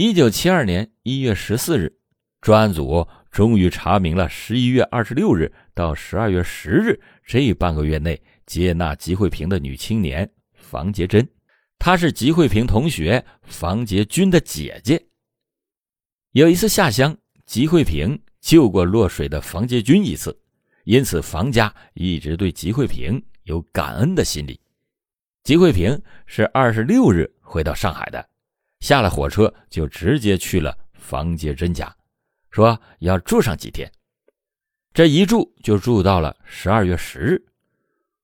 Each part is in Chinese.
一九七二年一月十四日，专案组终于查明了十一月二十六日到十二月十日这半个月内接纳吉慧萍的女青年房洁珍，她是吉慧萍同学房洁君的姐姐。有一次下乡，吉慧萍救过落水的房洁君一次，因此房家一直对吉慧萍有感恩的心理。吉慧萍是二十六日回到上海的，下了火车就直接去了房洁珍家，说要住上几天。这一住就住到了十二月十日。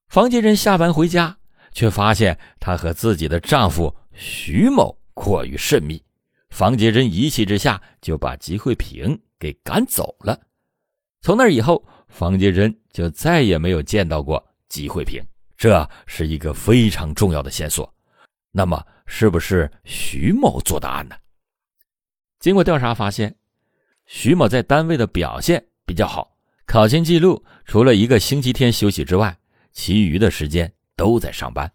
房洁珍下班回家，却发现她和自己的丈夫徐某过于甚密。房洁珍一气之下就把吉慧萍给赶走了。从那以后，房洁珍就再也没有见到过吉慧萍。这是一个非常重要的线索，那么是不是徐某做的案呢？经过调查发现，徐某在单位的表现比较好，考勤记录除了一个星期天休息之外，其余的时间都在上班。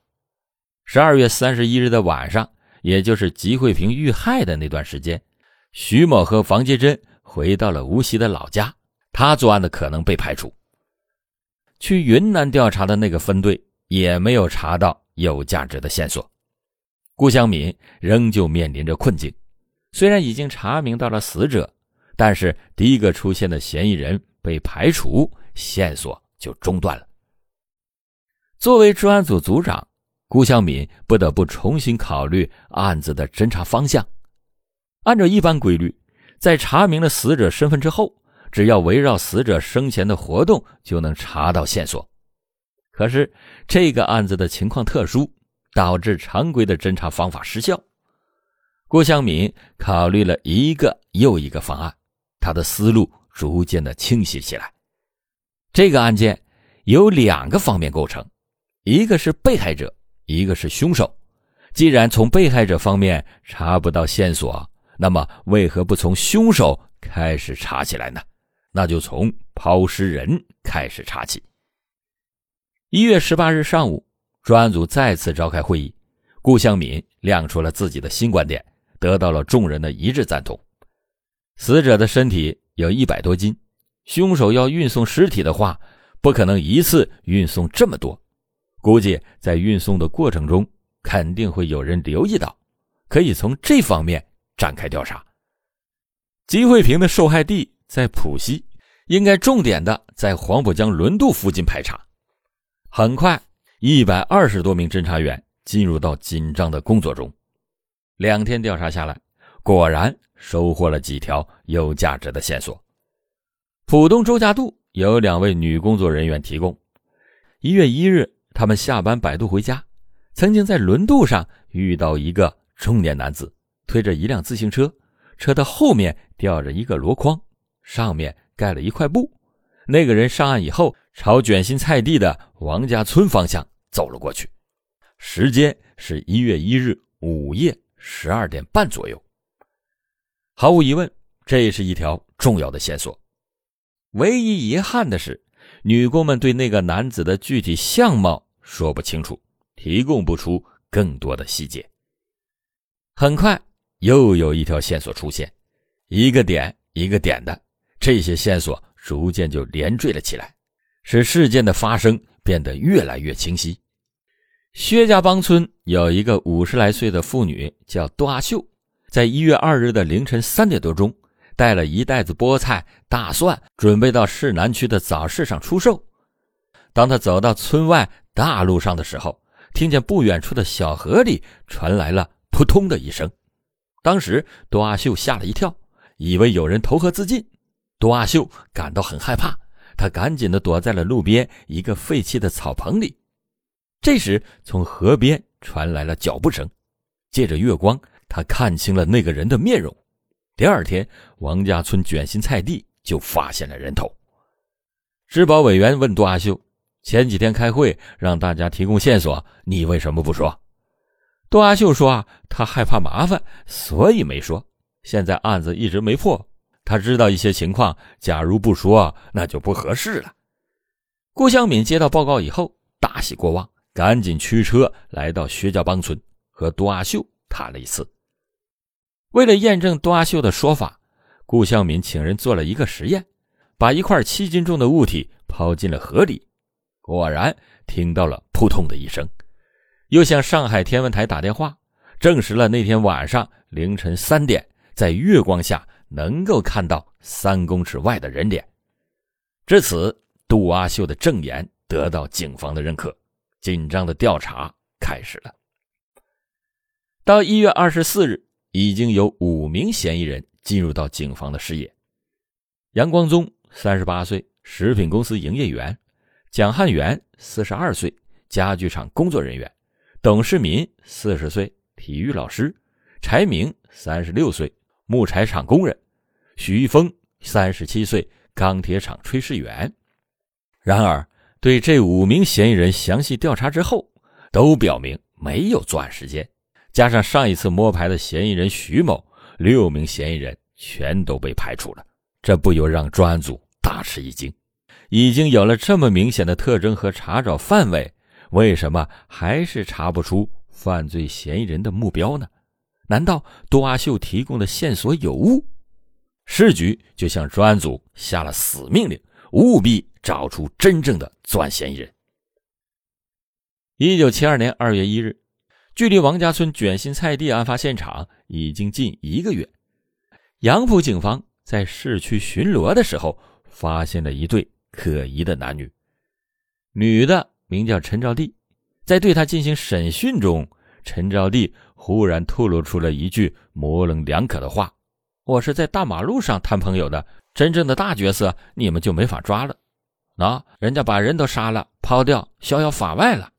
十二月三十一日的晚上，也就是吉慧萍遇害的那段时间，徐某和房杰珍回到了无锡的老家，他作案的可能被排除。去云南调查的那个分队。也没有查到有价值的线索，顾香敏仍旧面临着困境。虽然已经查明到了死者，但是第一个出现的嫌疑人被排除，线索就中断了。作为专案组组长，顾香敏不得不重新考虑案子的侦查方向。按照一般规律，在查明了死者身份之后，只要围绕死者生前的活动，就能查到线索。可是这个案子的情况特殊，导致常规的侦查方法失效。郭向敏考虑了一个又一个方案，他的思路逐渐的清晰起来。这个案件由两个方面构成，一个是被害者，一个是凶手。既然从被害者方面查不到线索，那么为何不从凶手开始查起来呢？那就从抛尸人开始查起。一月十八日上午，专案组再次召开会议，顾向敏亮出了自己的新观点，得到了众人的一致赞同。死者的身体有一百多斤，凶手要运送尸体的话，不可能一次运送这么多，估计在运送的过程中肯定会有人留意到，可以从这方面展开调查。吉慧萍的受害地在浦西，应该重点的在黄浦江轮渡附近排查。很快，一百二十多名侦查员进入到紧张的工作中。两天调查下来，果然收获了几条有价值的线索。浦东周家渡有两位女工作人员提供：一月一日，他们下班摆渡回家，曾经在轮渡上遇到一个中年男子推着一辆自行车，车的后面吊着一个箩筐，上面盖了一块布。那个人上岸以后。朝卷心菜地的王家村方向走了过去，时间是一月一日午夜十二点半左右。毫无疑问，这是一条重要的线索。唯一遗憾的是，女工们对那个男子的具体相貌说不清楚，提供不出更多的细节。很快，又有一条线索出现，一个点一个点的，这些线索逐渐就连缀了起来。使事件的发生变得越来越清晰。薛家浜村有一个五十来岁的妇女叫杜阿秀，在一月二日的凌晨三点多钟，带了一袋子菠菜、大蒜，准备到市南区的早市上出售。当他走到村外大路上的时候，听见不远处的小河里传来了“扑通”的一声。当时杜阿秀吓了一跳，以为有人投河自尽。杜阿秀感到很害怕。他赶紧的躲在了路边一个废弃的草棚里。这时，从河边传来了脚步声，借着月光，他看清了那个人的面容。第二天，王家村卷心菜地就发现了人头。治保委员问杜阿秀：“前几天开会让大家提供线索，你为什么不说？”杜阿秀说：“啊，他害怕麻烦，所以没说。现在案子一直没破。”他知道一些情况，假如不说，那就不合适了。顾向敏接到报告以后，大喜过望，赶紧驱车来到薛家浜村，和杜阿秀谈了一次。为了验证杜阿秀的说法，顾向敏请人做了一个实验，把一块七斤重的物体抛进了河里，果然听到了扑通的一声。又向上海天文台打电话，证实了那天晚上凌晨三点，在月光下能够看到三公尺外的人脸。至此，杜阿秀的证言得到警方的认可，紧张的调查开始了。到一月二十四日，已经有五名嫌疑人进入到警方的视野：杨光宗，三十八岁，食品公司营业员；蒋汉元，四十二岁，家具厂工作人员；董世民，四十岁，体育老师；柴明，三十六岁，木材厂工人；许玉峰，三十七岁。钢铁厂炊事员。然而，对这五名嫌疑人详细调查之后，都表明没有作案时间。加上上一次摸排的嫌疑人徐某，六名嫌疑人全都被排除了。这不由让专案组大吃一惊。已经有了这么明显的特征和查找范围，为什么还是查不出犯罪嫌疑人的目标呢？难道杜阿秀提供的线索有误？市局就向专案组下了死命令，务必找出真正的作案嫌疑人。一九七二年二月一日，距离王家村卷心菜地案发现场已经近一个月。杨浦警方在市区巡逻的时候，发现了一对可疑的男女。女的名叫陈兆娣，在对她进行审讯中，陈兆娣忽然吐露出了一句模棱两可的话。我是在大马路上谈朋友的，真正的大角色你们就没法抓了。那人家把人都杀了，抛掉，逍遥法外了。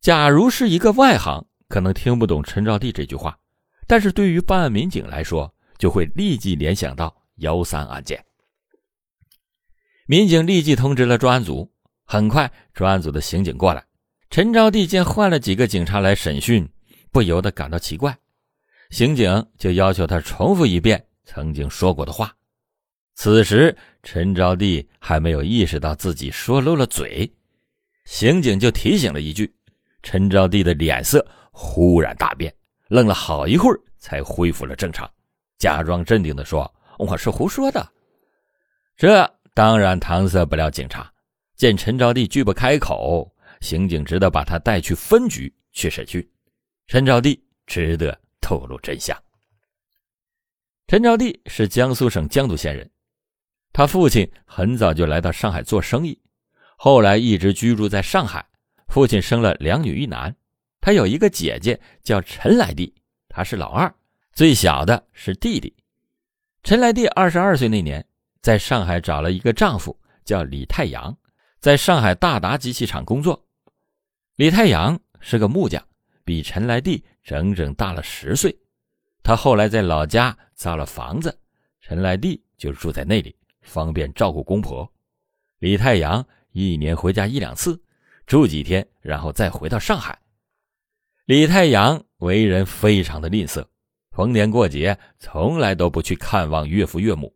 假如是一个外行，可能听不懂陈兆娣这句话，但是对于办案民警来说，就会立即联想到幺三案件。民警立即通知了专案组，很快专案组的刑警过来。陈招娣见换了几个警察来审讯，不由得感到奇怪。刑警就要求他重复一遍曾经说过的话。此时，陈招娣还没有意识到自己说漏了嘴，刑警就提醒了一句。陈招娣的脸色忽然大变，愣了好一会儿才恢复了正常，假装镇定地说：“我是胡说的。”这当然搪塞不了警察。见陈招娣拒不开口，刑警只得把他带去分局去审讯。陈招娣只得。透露真相。陈招娣是江苏省江都县人，他父亲很早就来到上海做生意，后来一直居住在上海。父亲生了两女一男，他有一个姐姐叫陈来娣，她是老二，最小的是弟弟。陈来娣二十二岁那年，在上海找了一个丈夫，叫李太阳，在上海大达机器厂工作。李太阳是个木匠。比陈来娣整整大了十岁，他后来在老家造了房子，陈来娣就住在那里，方便照顾公婆。李太阳一年回家一两次，住几天，然后再回到上海。李太阳为人非常的吝啬，逢年过节从来都不去看望岳父岳母。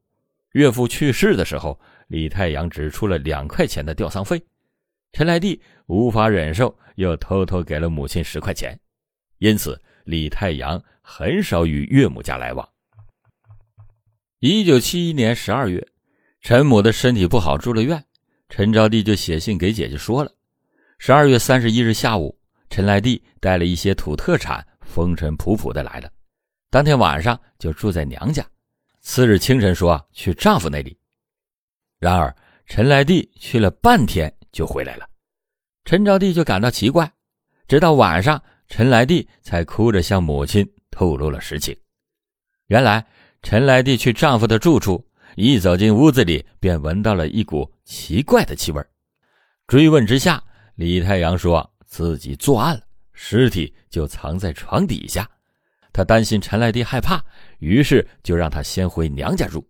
岳父去世的时候，李太阳只出了两块钱的吊丧费，陈来娣无法忍受，又偷偷给了母亲十块钱。因此，李太阳很少与岳母家来往。一九七一年十二月，陈母的身体不好，住了院。陈招娣就写信给姐姐说了。十二月三十一日下午，陈来娣带了一些土特产，风尘仆仆的来了。当天晚上就住在娘家。次日清晨说去丈夫那里。然而，陈来娣去了半天就回来了。陈招娣就感到奇怪，直到晚上。陈来娣才哭着向母亲透露了实情。原来，陈来娣去丈夫的住处，一走进屋子里，便闻到了一股奇怪的气味。追问之下，李太阳说自己作案了，尸体就藏在床底下。他担心陈来娣害怕，于是就让她先回娘家住。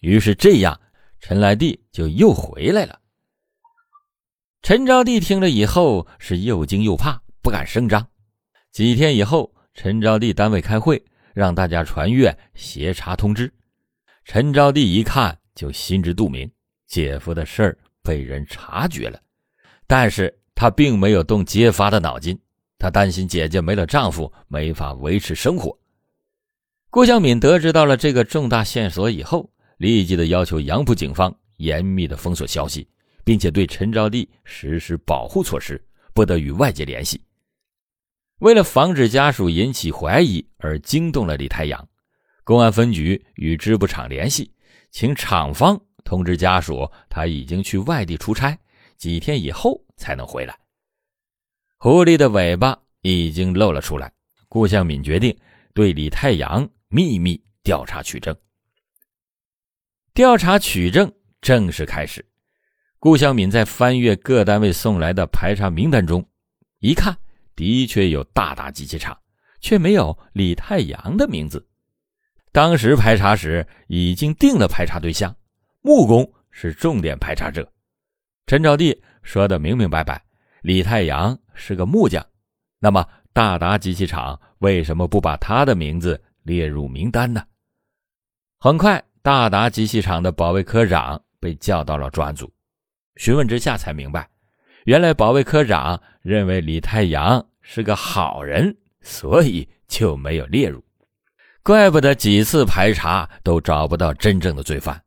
于是这样，陈来娣就又回来了。陈招娣听了以后是又惊又怕，不敢声张。几天以后，陈招娣单位开会，让大家传阅协查通知。陈招娣一看就心知肚明，姐夫的事儿被人察觉了，但是她并没有动揭发的脑筋。她担心姐姐没了丈夫，没法维持生活。郭向敏得知到了这个重大线索以后，立即的要求杨浦警方严密的封锁消息，并且对陈招娣实施保护措施，不得与外界联系。为了防止家属引起怀疑而惊动了李太阳，公安分局与织布厂联系，请厂方通知家属他已经去外地出差，几天以后才能回来。狐狸的尾巴已经露了出来，顾向敏决定对李太阳。秘密调查取证，调查取证正式开始。顾向敏在翻阅各单位送来的排查名单中，一看，的确有大达机器厂，却没有李太阳的名字。当时排查时已经定了排查对象，木工是重点排查者。陈招娣说的明明白白，李太阳是个木匠，那么大达机器厂为什么不把他的名字？列入名单呢。很快，大达机器厂的保卫科长被叫到了专案组，询问之下才明白，原来保卫科长认为李太阳是个好人，所以就没有列入。怪不得几次排查都找不到真正的罪犯，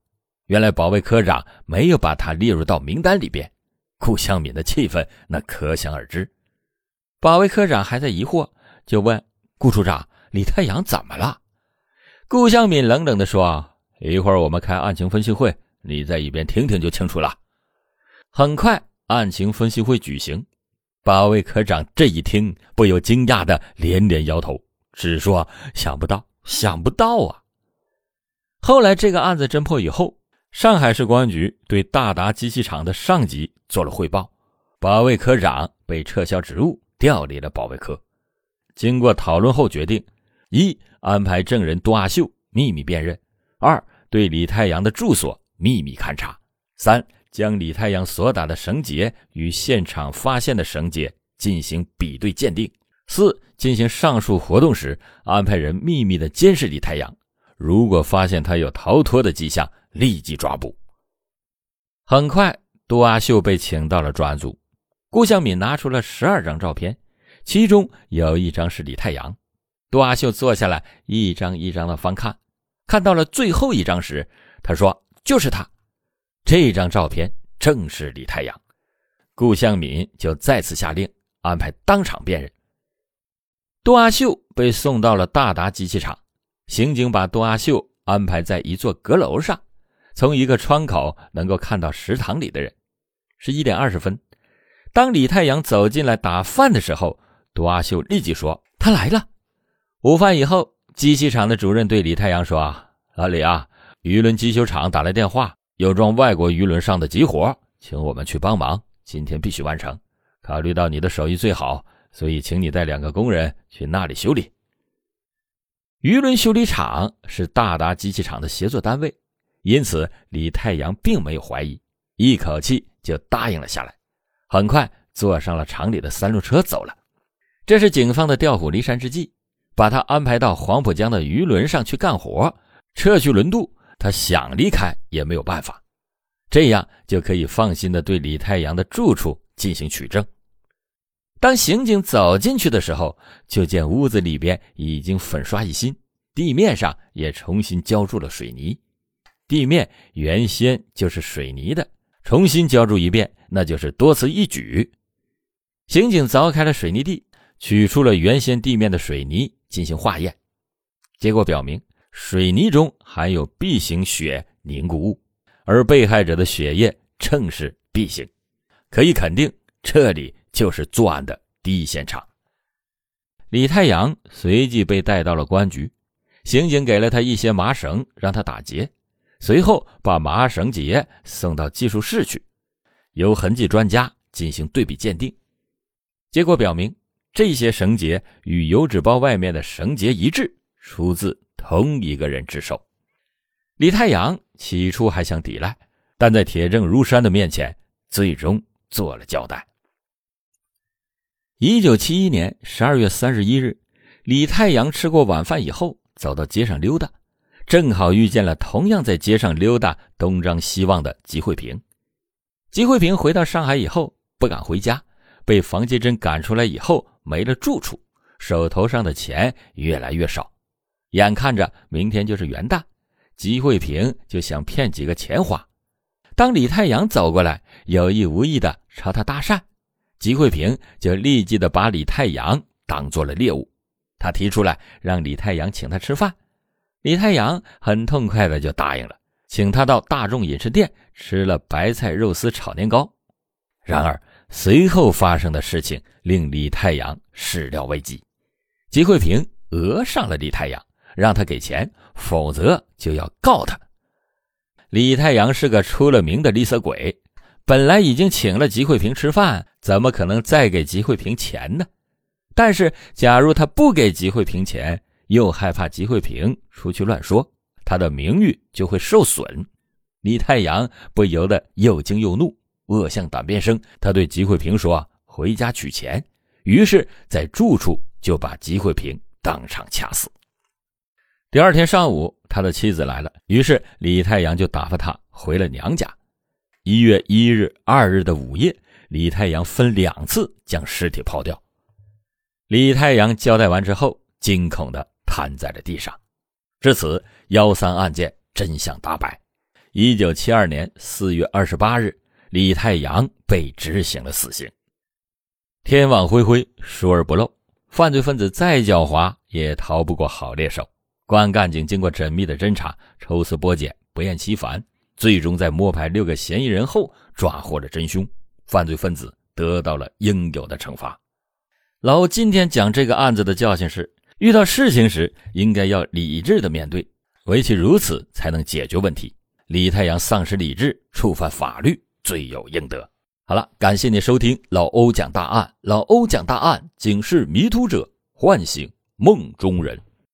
原来保卫科长没有把他列入到名单里边。顾向敏的气氛那可想而知。保卫科长还在疑惑，就问顾处长。李太阳怎么了？顾向敏冷冷地说：“一会儿我们开案情分析会，你在一边听听就清楚了。”很快，案情分析会举行。保卫科长这一听，不由惊讶的连连摇头，只说：“想不到，想不到啊！”后来，这个案子侦破以后，上海市公安局对大达机器厂的上级做了汇报，保卫科长被撤销职务，调离了保卫科。经过讨论后，决定。一安排证人杜阿秀秘密辨认，二对李太阳的住所秘密勘查，三将李太阳所打的绳结与现场发现的绳结进行比对鉴定，四进行上述活动时安排人秘密的监视李太阳，如果发现他有逃脱的迹象，立即抓捕。很快，杜阿秀被请到了专案组，顾向敏拿出了十二张照片，其中有一张是李太阳。杜阿秀坐下来，一张一张的翻看，看到了最后一张时，他说：“就是他，这张照片正是李太阳。”顾向敏就再次下令安排当场辨认。杜阿秀被送到了大达机器厂，刑警把杜阿秀安排在一座阁楼上，从一个窗口能够看到食堂里的人。十一点二十分，当李太阳走进来打饭的时候，杜阿秀立即说：“他来了。”午饭以后，机器厂的主任对李太阳说：“老李啊，鱼轮机修厂打来电话，有桩外国渔轮上的急活，请我们去帮忙，今天必须完成。考虑到你的手艺最好，所以请你带两个工人去那里修理。”渔轮修理厂是大达机器厂的协作单位，因此李太阳并没有怀疑，一口气就答应了下来。很快坐上了厂里的三轮车走了。这是警方的调虎离山之计。把他安排到黄浦江的渔轮上去干活，撤去轮渡，他想离开也没有办法。这样就可以放心的对李太阳的住处进行取证。当刑警走进去的时候，就见屋子里边已经粉刷一新，地面上也重新浇筑了水泥。地面原先就是水泥的，重新浇筑一遍，那就是多此一举。刑警凿开了水泥地，取出了原先地面的水泥。进行化验，结果表明水泥中含有 B 型血凝固物，而被害者的血液正是 B 型，可以肯定这里就是作案的第一现场。李太阳随即被带到了公安局，刑警给了他一些麻绳，让他打结，随后把麻绳结送到技术室去，由痕迹专家进行对比鉴定，结果表明。这些绳结与油纸包外面的绳结一致，出自同一个人之手。李太阳起初还想抵赖，但在铁证如山的面前，最终做了交代。一九七一年十二月三十一日，李太阳吃过晚饭以后，走到街上溜达，正好遇见了同样在街上溜达、东张西望的吉慧萍。吉慧萍回到上海以后，不敢回家，被房杰珍赶出来以后。没了住处，手头上的钱越来越少。眼看着明天就是元旦，吉慧萍就想骗几个钱花。当李太阳走过来，有意无意的朝他搭讪，吉慧萍就立即的把李太阳当做了猎物。他提出来让李太阳请他吃饭，李太阳很痛快的就答应了，请他到大众饮食店吃了白菜肉丝炒年糕。然而随后发生的事情令李太阳始料未及，吉慧萍讹上了李太阳，让他给钱，否则就要告他。李太阳是个出了名的吝啬鬼，本来已经请了吉慧平吃饭，怎么可能再给吉慧平钱呢？但是，假如他不给吉慧平钱，又害怕吉慧平出去乱说，他的名誉就会受损。李太阳不由得又惊又怒，恶向胆边生。他对吉慧平说：“回家取钱。”于是，在住处就把吉慧平当场掐死。第二天上午，他的妻子来了，于是李太阳就打发他回了娘家。一月一日、二日的午夜，李太阳分两次将尸体抛掉。李太阳交代完之后，惊恐的瘫在了地上。至此，幺三案件真相大白。一九七二年四月二十八日，李太阳被执行了死刑。天网恢恢，疏而不漏，犯罪分子再狡猾，也逃不过好猎手。公安干警经过缜密的侦查、抽丝剥茧、不厌其烦，最终在摸排六个嫌疑人后抓获了真凶，犯罪分子得到了应有的惩罚。老欧今天讲这个案子的教训是：遇到事情时应该要理智的面对，唯其如此才能解决问题。李太阳丧失理智，触犯法律，罪有应得。好了，感谢你收听老欧讲大案，老欧讲大案，警示迷途者，唤醒梦中人。